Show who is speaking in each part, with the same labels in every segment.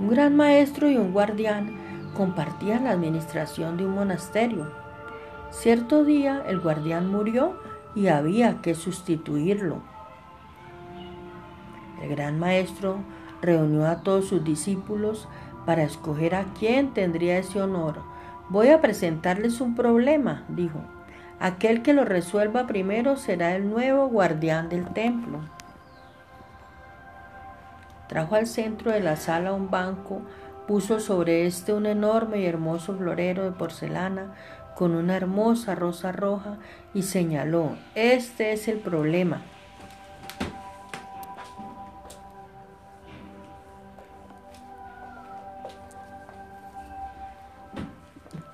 Speaker 1: Un gran maestro y un guardián compartían la administración de un monasterio. Cierto día el guardián murió y había que sustituirlo. El gran maestro reunió a todos sus discípulos para escoger a quién tendría ese honor. Voy a presentarles un problema, dijo. Aquel que lo resuelva primero será el nuevo guardián del templo. Trajo al centro de la sala un banco, puso sobre este un enorme y hermoso florero de porcelana con una hermosa rosa roja y señaló, este es el problema.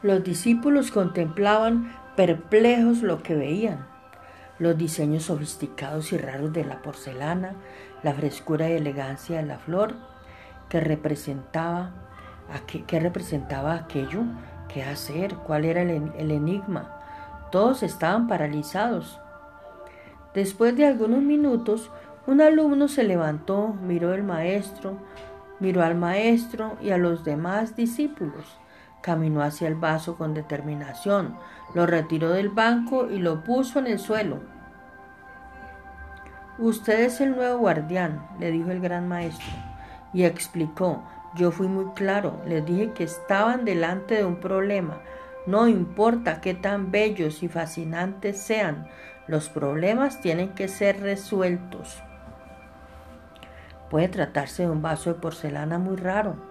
Speaker 1: Los discípulos contemplaban perplejos lo que veían, los diseños sofisticados y raros de la porcelana, la frescura y elegancia de la flor que representaba, que aquello, qué hacer, cuál era el, el enigma. Todos estaban paralizados. Después de algunos minutos, un alumno se levantó, miró al maestro, miró al maestro y a los demás discípulos. Caminó hacia el vaso con determinación, lo retiró del banco y lo puso en el suelo. Usted es el nuevo guardián, le dijo el gran maestro, y explicó, yo fui muy claro, les dije que estaban delante de un problema. No importa qué tan bellos y fascinantes sean, los problemas tienen que ser resueltos. Puede tratarse de un vaso de porcelana muy raro,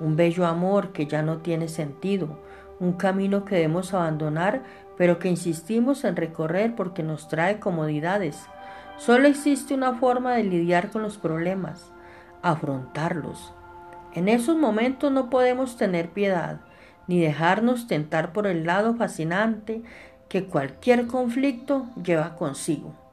Speaker 1: un bello amor que ya no tiene sentido, un camino que debemos abandonar, pero que insistimos en recorrer porque nos trae comodidades. Solo existe una forma de lidiar con los problemas, afrontarlos. En esos momentos no podemos tener piedad, ni dejarnos tentar por el lado fascinante que cualquier conflicto lleva consigo.